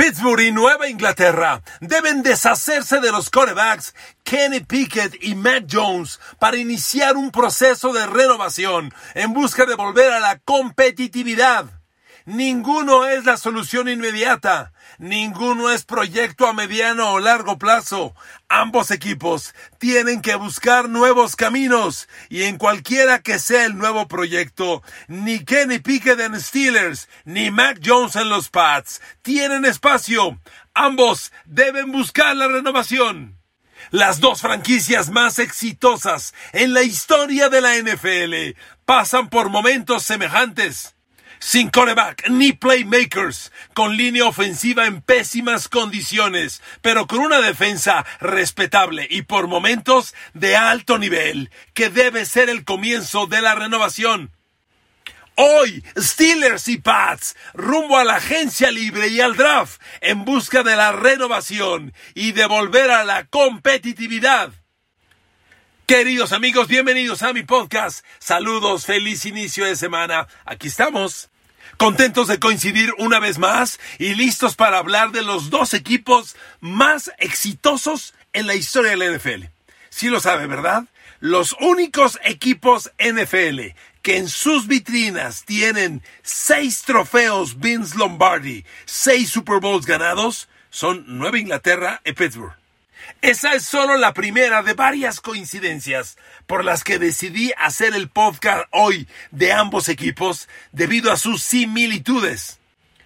Pittsburgh y Nueva Inglaterra deben deshacerse de los corebacks Kenny Pickett y Matt Jones para iniciar un proceso de renovación en busca de volver a la competitividad. Ninguno es la solución inmediata. Ninguno es proyecto a mediano o largo plazo. Ambos equipos tienen que buscar nuevos caminos y en cualquiera que sea el nuevo proyecto, ni Kenny Pickett en Steelers ni Mac Jones en los Pats tienen espacio. Ambos deben buscar la renovación. Las dos franquicias más exitosas en la historia de la NFL pasan por momentos semejantes sin coreback ni playmakers, con línea ofensiva en pésimas condiciones, pero con una defensa respetable y por momentos de alto nivel, que debe ser el comienzo de la renovación. Hoy, Steelers y Pats rumbo a la agencia libre y al draft en busca de la renovación y de volver a la competitividad. Queridos amigos, bienvenidos a mi podcast. Saludos, feliz inicio de semana. Aquí estamos. Contentos de coincidir una vez más y listos para hablar de los dos equipos más exitosos en la historia de la NFL. Sí lo sabe, ¿verdad? Los únicos equipos NFL que en sus vitrinas tienen seis trofeos Vince Lombardi, seis Super Bowls ganados, son Nueva Inglaterra y Pittsburgh. Esa es solo la primera de varias coincidencias por las que decidí hacer el podcast hoy de ambos equipos debido a sus similitudes.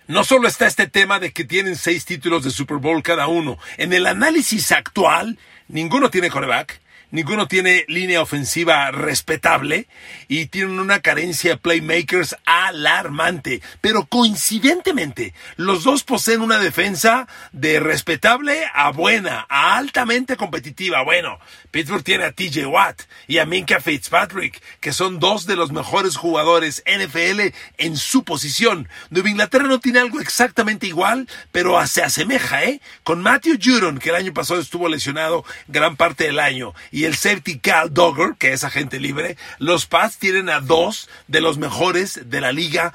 No solo está este tema de que tienen seis títulos de Super Bowl cada uno, en el análisis actual, ninguno tiene coreback, ninguno tiene línea ofensiva respetable y tienen una carencia de playmakers alarmante. Pero coincidentemente, los dos poseen una defensa de respetable a buena, a altamente competitiva. Bueno, Pittsburgh tiene a TJ Watt y a Minka Fitzpatrick, que son dos de los mejores jugadores NFL en su posición. Nueva Inglaterra no tiene algo exactamente igual, pero se asemeja, ¿eh? Con Matthew Judon, que el año pasado estuvo lesionado gran parte del año, y el safety Cal Dogger, que es agente libre, los Pats tienen a dos de los mejores de la liga.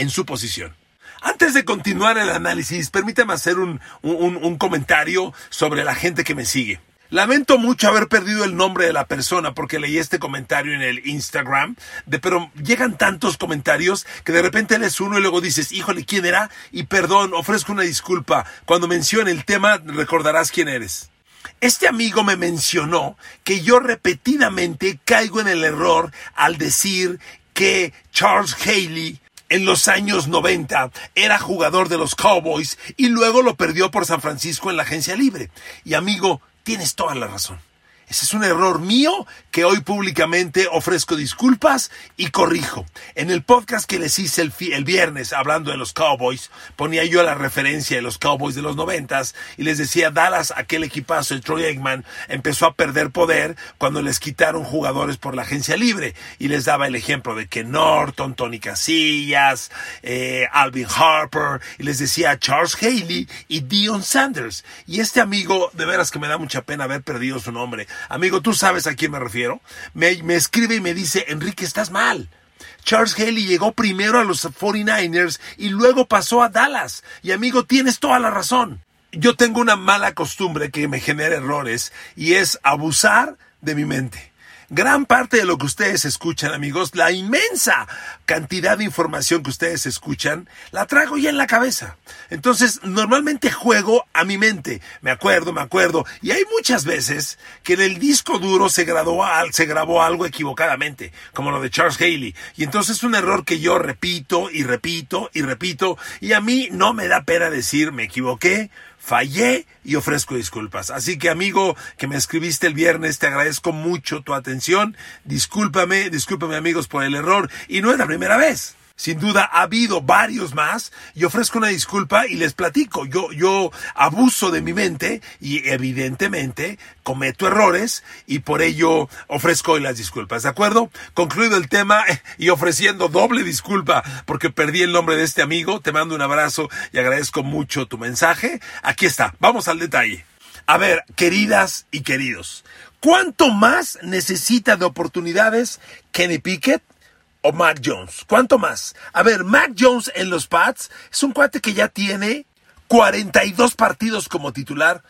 En su posición. Antes de continuar el análisis, permítame hacer un, un, comentario sobre la gente que me sigue. Lamento mucho haber perdido el nombre de la persona porque leí este comentario en el Instagram, de, pero llegan tantos comentarios que de repente lees uno y luego dices, híjole, ¿quién era? Y perdón, ofrezco una disculpa. Cuando mencione el tema, recordarás quién eres. Este amigo me mencionó que yo repetidamente caigo en el error al decir que Charles Haley en los años 90 era jugador de los Cowboys y luego lo perdió por San Francisco en la agencia libre. Y amigo, tienes toda la razón. Ese es un error mío que hoy públicamente ofrezco disculpas y corrijo. En el podcast que les hice el, el, viernes hablando de los Cowboys, ponía yo la referencia de los Cowboys de los noventas y les decía Dallas, aquel equipazo de Troy Aikman, empezó a perder poder cuando les quitaron jugadores por la agencia libre y les daba el ejemplo de que Norton, Tony Casillas, eh, Alvin Harper y les decía Charles Haley y Dion Sanders. Y este amigo, de veras que me da mucha pena haber perdido su nombre. Amigo, tú sabes a quién me refiero. Me, escribe y me dice, Enrique, estás mal. Charles Haley llegó primero a los 49ers y luego pasó a Dallas. Y amigo, tienes toda la razón. Yo tengo una mala costumbre que me genera errores y es abusar de mi mente. Gran parte de lo que ustedes escuchan, amigos, la inmensa cantidad de información que ustedes escuchan, la traigo ya en la cabeza. Entonces, normalmente juego a mi mente. Me acuerdo, me acuerdo. Y hay muchas veces que en el disco duro se se grabó algo equivocadamente, como lo de Charles Haley. Y entonces es un error que yo repito y repito y repito. Y a mí no me da pena decir me equivoqué fallé y ofrezco disculpas. Así que amigo que me escribiste el viernes, te agradezco mucho tu atención. Discúlpame, discúlpame amigos por el error y no es la primera vez. Sin duda ha habido varios más y ofrezco una disculpa y les platico. Yo, yo abuso de mi mente y evidentemente cometo errores y por ello ofrezco hoy las disculpas. ¿De acuerdo? Concluido el tema y ofreciendo doble disculpa porque perdí el nombre de este amigo. Te mando un abrazo y agradezco mucho tu mensaje. Aquí está. Vamos al detalle. A ver, queridas y queridos, ¿cuánto más necesita de oportunidades Kenny Pickett? O Mac Jones. ¿Cuánto más? A ver, Mac Jones en los Pats es un cuate que ya tiene 42 partidos como titular.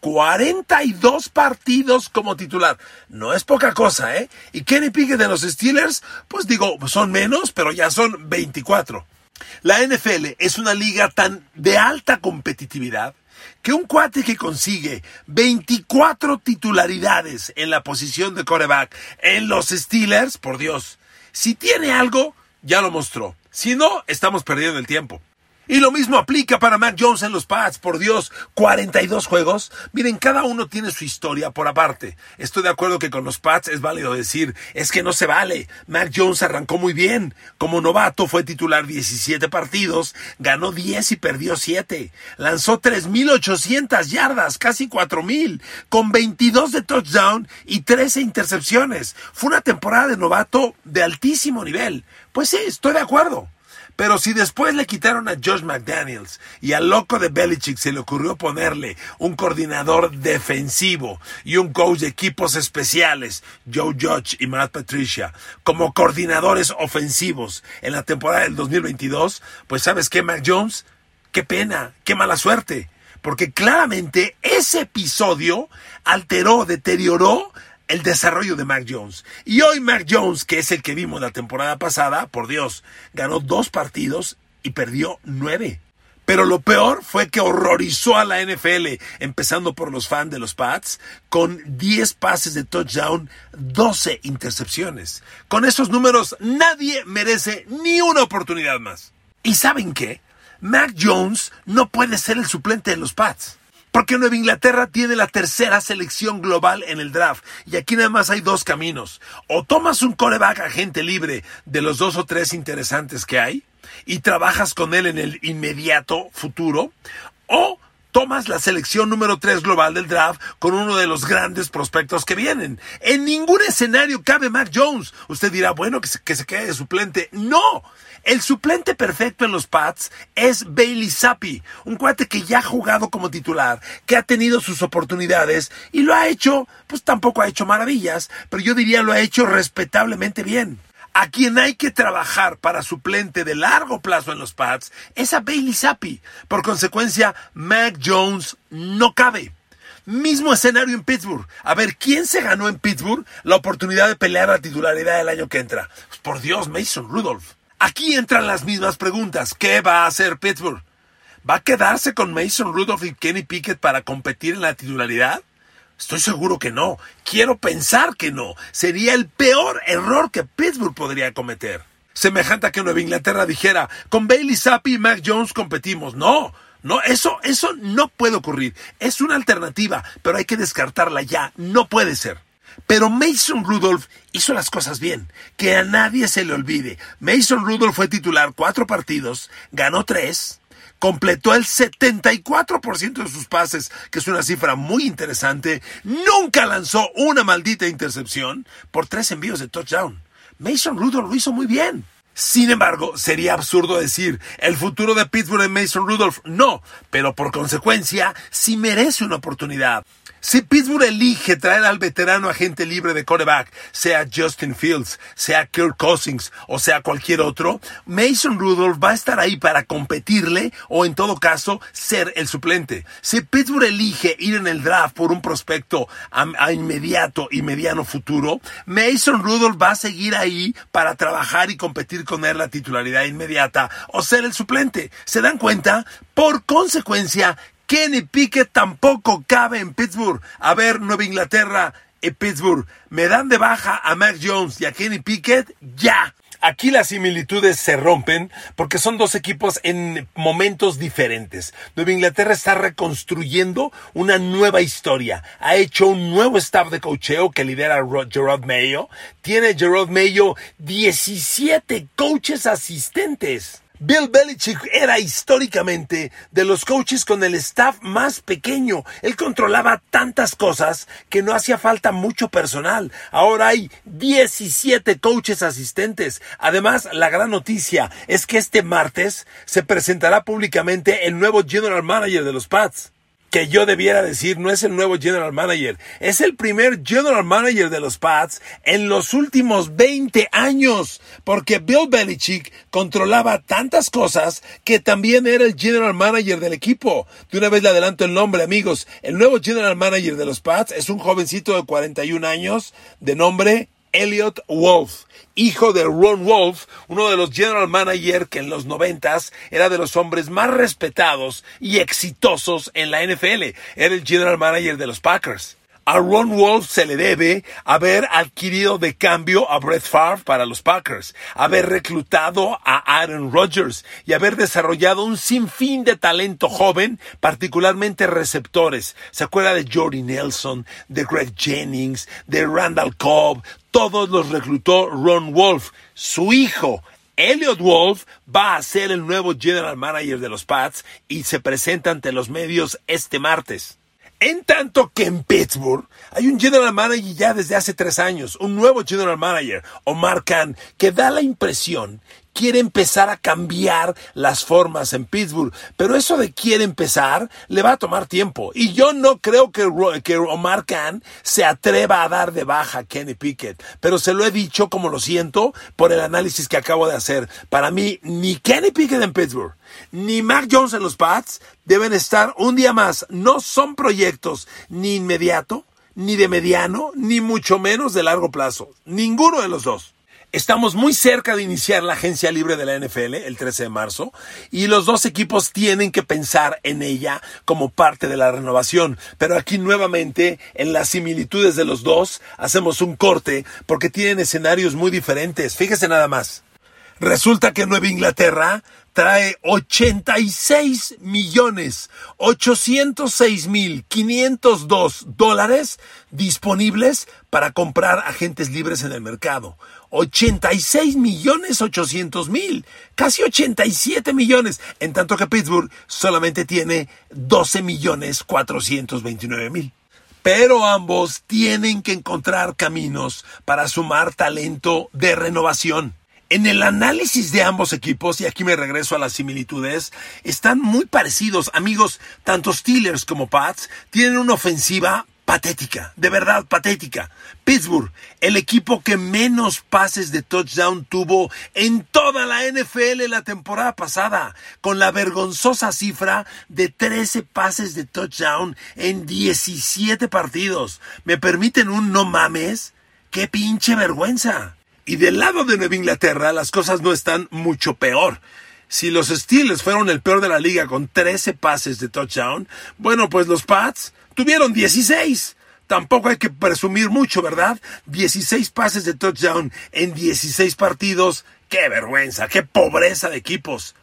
42 partidos como titular. No es poca cosa, ¿eh? Y Kenny Pickett de los Steelers, pues digo, son menos, pero ya son 24. La NFL es una liga tan de alta competitividad que un cuate que consigue 24 titularidades en la posición de coreback en los Steelers, por Dios, si tiene algo, ya lo mostró. Si no, estamos perdiendo el tiempo. Y lo mismo aplica para Mac Jones en los Pats, por Dios, 42 juegos. Miren, cada uno tiene su historia por aparte. Estoy de acuerdo que con los Pats es válido decir, es que no se vale. Mac Jones arrancó muy bien. Como novato fue titular 17 partidos, ganó 10 y perdió 7. Lanzó 3.800 yardas, casi 4.000, con 22 de touchdown y 13 intercepciones. Fue una temporada de novato de altísimo nivel. Pues sí, estoy de acuerdo. Pero si después le quitaron a Josh McDaniels y al loco de Belichick se le ocurrió ponerle un coordinador defensivo y un coach de equipos especiales, Joe Judge y Matt Patricia, como coordinadores ofensivos en la temporada del 2022, pues sabes qué, Mac Jones, qué pena, qué mala suerte. Porque claramente ese episodio alteró, deterioró el desarrollo de Mac Jones. Y hoy Mac Jones, que es el que vimos la temporada pasada, por Dios, ganó dos partidos y perdió nueve. Pero lo peor fue que horrorizó a la NFL, empezando por los fans de los Pats, con 10 pases de touchdown, 12 intercepciones. Con esos números nadie merece ni una oportunidad más. ¿Y saben qué? Mac Jones no puede ser el suplente de los Pats. Porque Nueva Inglaterra tiene la tercera selección global en el draft. Y aquí nada más hay dos caminos. O tomas un coreback agente libre de los dos o tres interesantes que hay y trabajas con él en el inmediato futuro. O tomas la selección número 3 global del draft con uno de los grandes prospectos que vienen. En ningún escenario cabe Mac Jones. Usted dirá, bueno, que se, que se quede de suplente. No, el suplente perfecto en los Pats es Bailey Zappi, un cuate que ya ha jugado como titular, que ha tenido sus oportunidades y lo ha hecho, pues tampoco ha hecho maravillas, pero yo diría lo ha hecho respetablemente bien. A quien hay que trabajar para suplente de largo plazo en los Pats es a Bailey Zappi. Por consecuencia, Mac Jones no cabe. Mismo escenario en Pittsburgh. A ver, ¿quién se ganó en Pittsburgh la oportunidad de pelear la titularidad el año que entra? Pues por Dios, Mason Rudolph. Aquí entran las mismas preguntas. ¿Qué va a hacer Pittsburgh? ¿Va a quedarse con Mason Rudolph y Kenny Pickett para competir en la titularidad? Estoy seguro que no. Quiero pensar que no. Sería el peor error que Pittsburgh podría cometer. Semejante a que Nueva Inglaterra dijera, con Bailey Zappi y Mac Jones competimos. No, no, eso, eso no puede ocurrir. Es una alternativa, pero hay que descartarla ya. No puede ser. Pero Mason Rudolph hizo las cosas bien, que a nadie se le olvide. Mason Rudolph fue titular cuatro partidos, ganó tres, completó el 74% de sus pases, que es una cifra muy interesante, nunca lanzó una maldita intercepción por tres envíos de touchdown. Mason Rudolph lo hizo muy bien. Sin embargo, sería absurdo decir el futuro de Pittsburgh en Mason Rudolph. No, pero por consecuencia, sí merece una oportunidad. Si Pittsburgh elige traer al veterano agente libre de coreback, sea Justin Fields, sea Kirk Cousins o sea cualquier otro, Mason Rudolph va a estar ahí para competirle o en todo caso ser el suplente. Si Pittsburgh elige ir en el draft por un prospecto a, a inmediato y mediano futuro, Mason Rudolph va a seguir ahí para trabajar y competir con él la titularidad inmediata o ser el suplente. ¿Se dan cuenta? Por consecuencia, Kenny Pickett tampoco cabe en Pittsburgh. A ver, Nueva Inglaterra y Pittsburgh, ¿me dan de baja a Mac Jones y a Kenny Pickett? Ya. Aquí las similitudes se rompen porque son dos equipos en momentos diferentes. Nueva Inglaterra está reconstruyendo una nueva historia. Ha hecho un nuevo staff de cocheo que lidera Gerard Mayo. Tiene Gerard Mayo 17 coaches asistentes. Bill Belichick era históricamente de los coaches con el staff más pequeño. Él controlaba tantas cosas que no hacía falta mucho personal. Ahora hay 17 coaches asistentes. Además, la gran noticia es que este martes se presentará públicamente el nuevo general manager de los Pats que yo debiera decir no es el nuevo general manager, es el primer general manager de los Pats en los últimos 20 años, porque Bill Belichick controlaba tantas cosas que también era el general manager del equipo. De una vez le adelanto el nombre, amigos. El nuevo general manager de los Pats es un jovencito de 41 años de nombre Elliot Wolf, hijo de Ron Wolf, uno de los general manager que en los noventas era de los hombres más respetados y exitosos en la NFL. Era el general manager de los Packers. A Ron Wolf se le debe haber adquirido de cambio a Brett Favre para los Packers, haber reclutado a Aaron Rodgers y haber desarrollado un sinfín de talento joven, particularmente receptores. ¿Se acuerda de Jordy Nelson, de Greg Jennings, de Randall Cobb? Todos los reclutó Ron Wolf. Su hijo, Elliot Wolf va a ser el nuevo general manager de los Pats y se presenta ante los medios este martes. En tanto que en Pittsburgh hay un general manager ya desde hace tres años, un nuevo general manager, Omar Khan, que da la impresión quiere empezar a cambiar las formas en Pittsburgh. Pero eso de quiere empezar le va a tomar tiempo. Y yo no creo que, que Omar Khan se atreva a dar de baja a Kenny Pickett. Pero se lo he dicho como lo siento por el análisis que acabo de hacer. Para mí, ni Kenny Pickett en Pittsburgh, ni Mac Jones en los Pats deben estar un día más. No son proyectos ni inmediato, ni de mediano, ni mucho menos de largo plazo. Ninguno de los dos. Estamos muy cerca de iniciar la agencia libre de la NFL el 13 de marzo y los dos equipos tienen que pensar en ella como parte de la renovación. Pero aquí nuevamente en las similitudes de los dos hacemos un corte porque tienen escenarios muy diferentes. Fíjese nada más. Resulta que Nueva Inglaterra trae 86 millones 806 mil 502 dólares disponibles para comprar agentes libres en el mercado. 86 millones 800 mil, casi 87 millones, en tanto que Pittsburgh solamente tiene 12 millones 429 mil. Pero ambos tienen que encontrar caminos para sumar talento de renovación. En el análisis de ambos equipos, y aquí me regreso a las similitudes, están muy parecidos. Amigos, tanto Steelers como Pats tienen una ofensiva patética, de verdad patética. Pittsburgh, el equipo que menos pases de touchdown tuvo en toda la NFL la temporada pasada, con la vergonzosa cifra de 13 pases de touchdown en 17 partidos. ¿Me permiten un no mames? ¡Qué pinche vergüenza! Y del lado de Nueva Inglaterra las cosas no están mucho peor. Si los Steelers fueron el peor de la liga con 13 pases de touchdown, bueno, pues los Pats tuvieron 16. Tampoco hay que presumir mucho, ¿verdad? 16 pases de touchdown en 16 partidos. ¡Qué vergüenza! ¡Qué pobreza de equipos!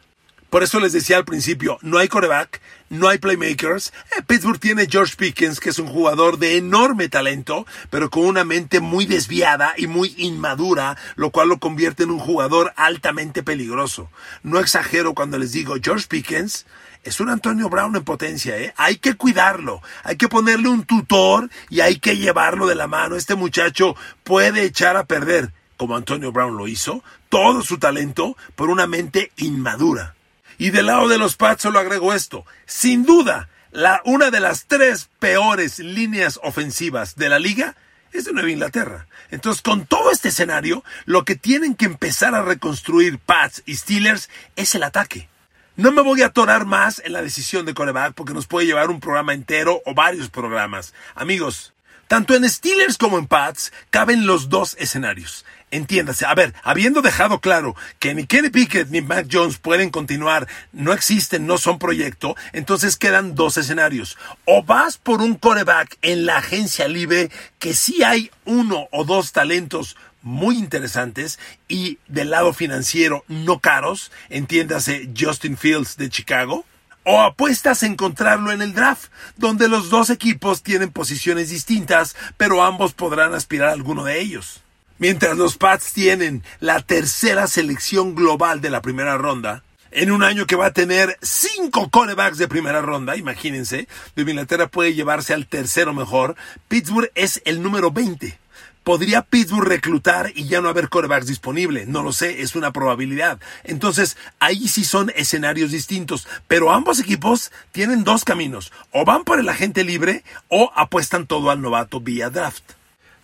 Por eso les decía al principio, no hay coreback, no hay playmakers. Eh, Pittsburgh tiene George Pickens, que es un jugador de enorme talento, pero con una mente muy desviada y muy inmadura, lo cual lo convierte en un jugador altamente peligroso. No exagero cuando les digo, George Pickens es un Antonio Brown en potencia, ¿eh? Hay que cuidarlo, hay que ponerle un tutor y hay que llevarlo de la mano. Este muchacho puede echar a perder, como Antonio Brown lo hizo, todo su talento por una mente inmadura. Y del lado de los Pats solo agrego esto. Sin duda, la, una de las tres peores líneas ofensivas de la liga es de Nueva Inglaterra. Entonces, con todo este escenario, lo que tienen que empezar a reconstruir Pats y Steelers es el ataque. No me voy a atorar más en la decisión de coreback porque nos puede llevar un programa entero o varios programas. Amigos, tanto en Steelers como en Pats caben los dos escenarios. Entiéndase, a ver, habiendo dejado claro que ni Kenny Pickett ni Mac Jones pueden continuar, no existen, no son proyecto, entonces quedan dos escenarios. O vas por un coreback en la agencia libre, que sí hay uno o dos talentos muy interesantes y del lado financiero no caros, entiéndase Justin Fields de Chicago, o apuestas a encontrarlo en el draft, donde los dos equipos tienen posiciones distintas, pero ambos podrán aspirar a alguno de ellos. Mientras los Pats tienen la tercera selección global de la primera ronda, en un año que va a tener cinco corebacks de primera ronda, imagínense, de Inglaterra puede llevarse al tercero mejor, Pittsburgh es el número 20. ¿Podría Pittsburgh reclutar y ya no haber corebacks disponible? No lo sé, es una probabilidad. Entonces, ahí sí son escenarios distintos. Pero ambos equipos tienen dos caminos. O van por el agente libre o apuestan todo al novato vía draft.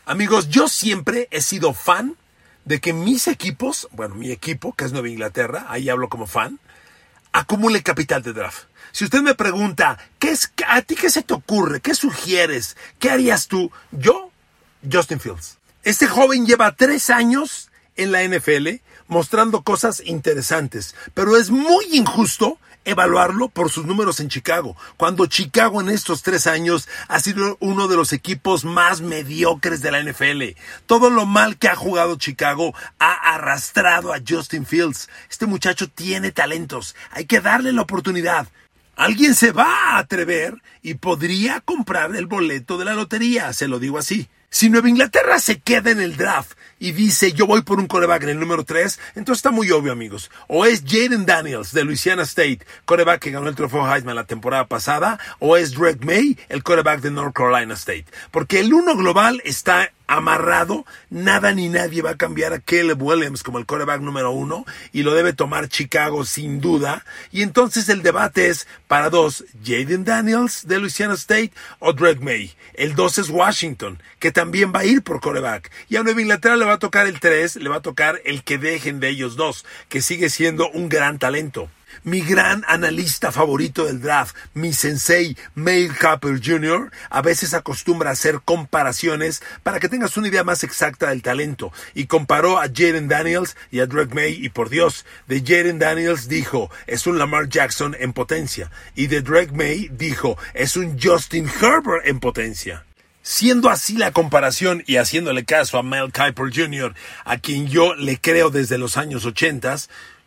Amigos, yo siempre he sido fan de que mis equipos, bueno, mi equipo, que es Nueva Inglaterra, ahí hablo como fan, acumule capital de draft. Si usted me pregunta, ¿qué es, ¿a ti qué se te ocurre? ¿Qué sugieres? ¿Qué harías tú? Yo Justin Fields. Este joven lleva tres años en la NFL mostrando cosas interesantes, pero es muy injusto evaluarlo por sus números en Chicago, cuando Chicago en estos tres años ha sido uno de los equipos más mediocres de la NFL. Todo lo mal que ha jugado Chicago ha arrastrado a Justin Fields. Este muchacho tiene talentos, hay que darle la oportunidad. Alguien se va a atrever y podría comprar el boleto de la lotería, se lo digo así. Si Nueva Inglaterra se queda en el draft y dice yo voy por un coreback en el número 3, entonces está muy obvio, amigos. O es Jaden Daniels de Louisiana State, coreback que ganó el trofeo Heisman la temporada pasada, o es Drake May, el coreback de North Carolina State. Porque el uno global está amarrado, nada ni nadie va a cambiar a Caleb Williams como el coreback número uno y lo debe tomar Chicago sin duda. Y entonces el debate es para dos, Jaden Daniels de Louisiana State o Drake May. El dos es Washington, que también va a ir por coreback. Y a Nueva Inglaterra le va a tocar el tres, le va a tocar el que dejen de ellos dos, que sigue siendo un gran talento mi gran analista favorito del draft, mi sensei Mel Capper Jr., a veces acostumbra hacer comparaciones para que tengas una idea más exacta del talento y comparó a Jaden Daniels y a Drake May y por Dios, de Jaden Daniels dijo, es un Lamar Jackson en potencia y de Drake May dijo, es un Justin Herbert en potencia. Siendo así la comparación y haciéndole caso a Mel Kiper Jr., a quien yo le creo desde los años 80,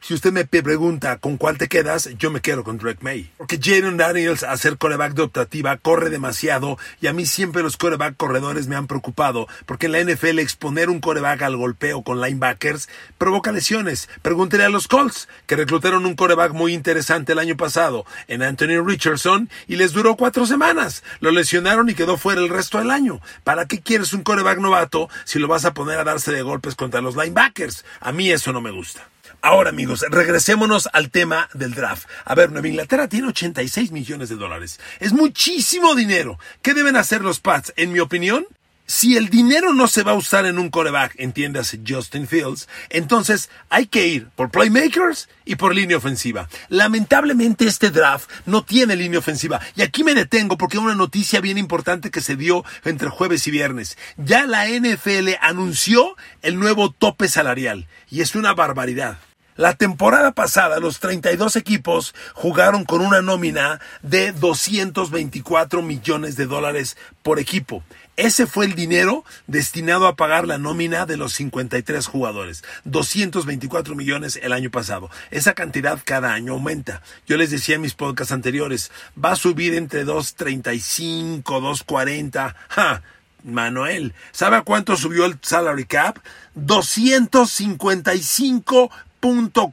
si usted me pregunta con cuál te quedas, yo me quedo con Drake May. Porque Jaden Daniels, a ser coreback de optativa, corre demasiado y a mí siempre los coreback corredores me han preocupado porque en la NFL exponer un coreback al golpeo con linebackers provoca lesiones. Pregúntele a los Colts, que reclutaron un coreback muy interesante el año pasado en Anthony Richardson y les duró cuatro semanas. Lo lesionaron y quedó fuera el resto del año. ¿Para qué quieres un coreback novato si lo vas a poner a darse de golpes contra los linebackers? A mí eso no me gusta. Ahora, amigos, regresémonos al tema del draft. A ver, Nueva Inglaterra tiene 86 millones de dólares. Es muchísimo dinero. ¿Qué deben hacer los Pats? En mi opinión, si el dinero no se va a usar en un coreback, entiéndase Justin Fields, entonces hay que ir por playmakers y por línea ofensiva. Lamentablemente este draft no tiene línea ofensiva. Y aquí me detengo porque hay una noticia bien importante que se dio entre jueves y viernes. Ya la NFL anunció el nuevo tope salarial. Y es una barbaridad. La temporada pasada los 32 equipos jugaron con una nómina de 224 millones de dólares por equipo. Ese fue el dinero destinado a pagar la nómina de los 53 jugadores. 224 millones el año pasado. Esa cantidad cada año aumenta. Yo les decía en mis podcasts anteriores, va a subir entre 235, 240. ¡Ja! Manuel, ¿sabe a cuánto subió el salary cap? 255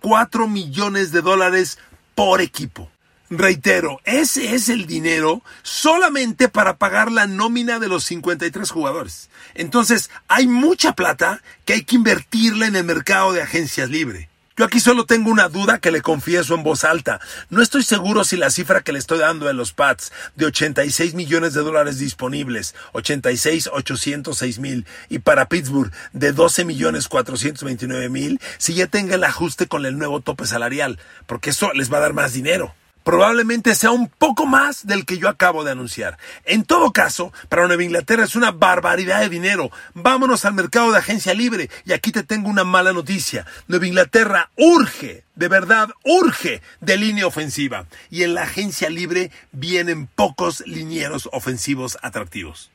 cuatro millones de dólares por equipo. Reitero, ese es el dinero solamente para pagar la nómina de los 53 jugadores. Entonces, hay mucha plata que hay que invertirla en el mercado de agencias libre. Yo aquí solo tengo una duda que le confieso en voz alta. No estoy seguro si la cifra que le estoy dando en los Pats de 86 millones de dólares disponibles, 86 806 mil, y para Pittsburgh de 12 millones 429 mil, si ya tenga el ajuste con el nuevo tope salarial, porque eso les va a dar más dinero probablemente sea un poco más del que yo acabo de anunciar. En todo caso, para Nueva Inglaterra es una barbaridad de dinero. Vámonos al mercado de agencia libre. Y aquí te tengo una mala noticia. Nueva Inglaterra urge, de verdad urge, de línea ofensiva. Y en la agencia libre vienen pocos linieros ofensivos atractivos.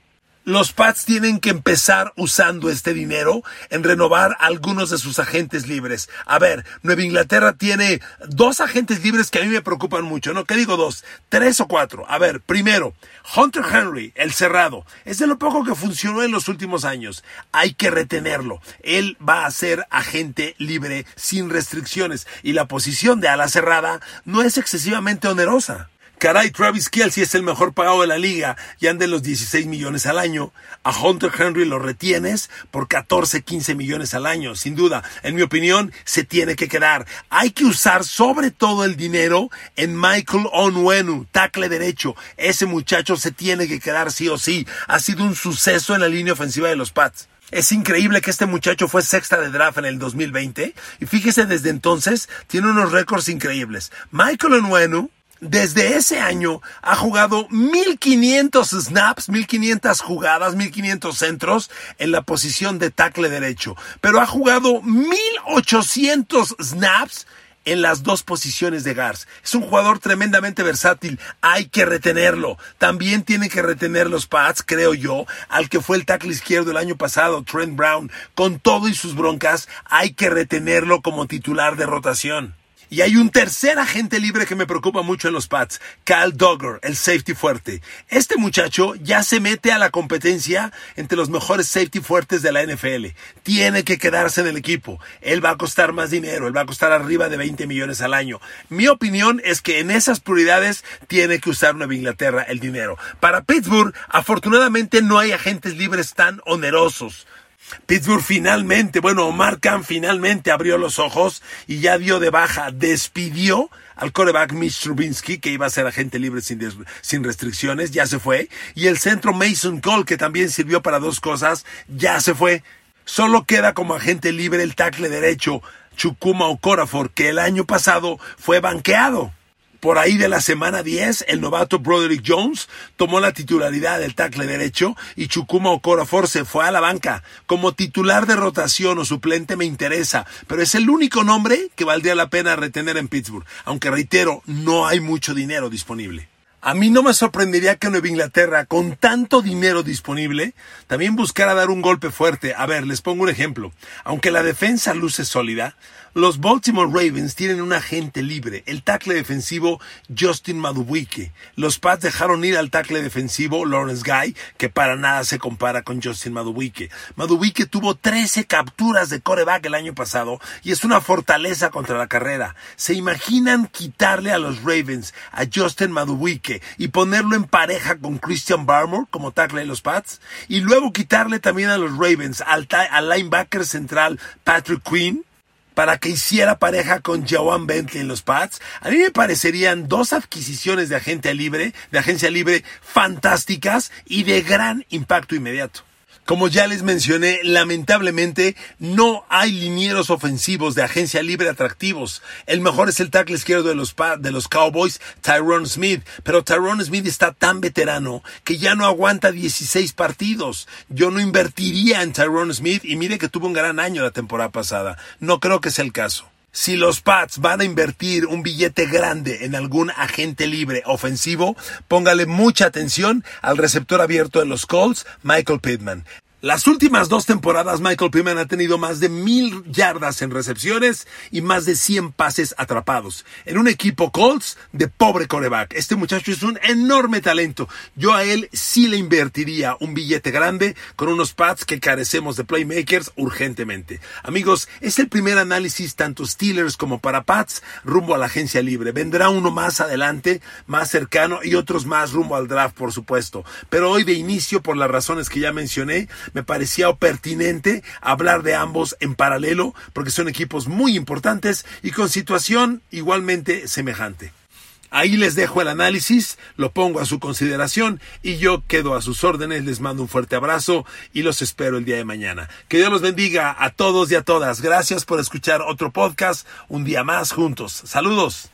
Los Pats tienen que empezar usando este dinero en renovar algunos de sus agentes libres. A ver, Nueva Inglaterra tiene dos agentes libres que a mí me preocupan mucho. No, ¿qué digo dos? Tres o cuatro. A ver, primero, Hunter Henry, el cerrado. Es de lo poco que funcionó en los últimos años. Hay que retenerlo. Él va a ser agente libre sin restricciones y la posición de ala cerrada no es excesivamente onerosa. Caray, Travis Kelsey es el mejor pagado de la liga y anda en los 16 millones al año. A Hunter Henry lo retienes por 14, 15 millones al año. Sin duda, en mi opinión, se tiene que quedar. Hay que usar sobre todo el dinero en Michael Onwenu, tackle derecho. Ese muchacho se tiene que quedar sí o sí. Ha sido un suceso en la línea ofensiva de los Pats. Es increíble que este muchacho fue sexta de draft en el 2020 y fíjese desde entonces tiene unos récords increíbles. Michael Onwenu desde ese año ha jugado 1500 snaps, 1500 jugadas, 1500 centros en la posición de tackle derecho, pero ha jugado 1800 snaps en las dos posiciones de Gars. Es un jugador tremendamente versátil. Hay que retenerlo. También tienen que retener los Pats, creo yo, al que fue el tackle izquierdo el año pasado, Trent Brown. Con todo y sus broncas, hay que retenerlo como titular de rotación. Y hay un tercer agente libre que me preocupa mucho en los Pats, Cal Dogger, el safety fuerte. Este muchacho ya se mete a la competencia entre los mejores safety fuertes de la NFL. Tiene que quedarse en el equipo. Él va a costar más dinero, él va a costar arriba de 20 millones al año. Mi opinión es que en esas prioridades tiene que usar Nueva Inglaterra el dinero. Para Pittsburgh, afortunadamente no hay agentes libres tan onerosos. Pittsburgh finalmente, bueno, Omar Khan finalmente abrió los ojos y ya dio de baja, despidió al coreback Mitch Trubinsky, que iba a ser agente libre sin, sin, restricciones, ya se fue. Y el centro Mason Cole, que también sirvió para dos cosas, ya se fue. Solo queda como agente libre el tackle derecho Chukuma Okorafor, que el año pasado fue banqueado. Por ahí de la semana 10, el novato Broderick Jones tomó la titularidad del tackle derecho y Chukuma Okorafor se fue a la banca. Como titular de rotación o suplente me interesa, pero es el único nombre que valdría la pena retener en Pittsburgh, aunque reitero, no hay mucho dinero disponible. A mí no me sorprendería que Nueva Inglaterra, con tanto dinero disponible, también buscara dar un golpe fuerte. A ver, les pongo un ejemplo. Aunque la defensa luce sólida, los Baltimore Ravens tienen un agente libre, el tackle defensivo Justin Madubuike. Los Pats dejaron ir al tackle defensivo Lawrence Guy, que para nada se compara con Justin Madubuike. Madubuike tuvo 13 capturas de coreback el año pasado y es una fortaleza contra la carrera. ¿Se imaginan quitarle a los Ravens a Justin Madubuike y ponerlo en pareja con Christian Barmore como tackle de los Pats? Y luego quitarle también a los Ravens al, al linebacker central Patrick Quinn? Para que hiciera pareja con Joan Bentley en los Pats, a mí me parecerían dos adquisiciones de agente libre, de agencia libre fantásticas y de gran impacto inmediato. Como ya les mencioné, lamentablemente no hay linieros ofensivos de agencia libre atractivos. El mejor es el tackle izquierdo de los, de los Cowboys, Tyrone Smith. Pero Tyrone Smith está tan veterano que ya no aguanta 16 partidos. Yo no invertiría en Tyrone Smith y mire que tuvo un gran año la temporada pasada. No creo que sea el caso. Si los Pats van a invertir un billete grande en algún agente libre ofensivo, póngale mucha atención al receptor abierto de los Colts, Michael Pittman. Las últimas dos temporadas Michael Pittman ha tenido más de mil yardas en recepciones y más de 100 pases atrapados. En un equipo Colts de pobre coreback. Este muchacho es un enorme talento. Yo a él sí le invertiría un billete grande con unos pads que carecemos de playmakers urgentemente. Amigos, es el primer análisis tanto Steelers como para Pats rumbo a la agencia libre. Vendrá uno más adelante, más cercano y otros más rumbo al draft, por supuesto. Pero hoy de inicio, por las razones que ya mencioné, me parecía pertinente hablar de ambos en paralelo porque son equipos muy importantes y con situación igualmente semejante. Ahí les dejo el análisis, lo pongo a su consideración y yo quedo a sus órdenes. Les mando un fuerte abrazo y los espero el día de mañana. Que Dios los bendiga a todos y a todas. Gracias por escuchar otro podcast un día más juntos. Saludos.